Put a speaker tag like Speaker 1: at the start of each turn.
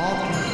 Speaker 1: Podcast.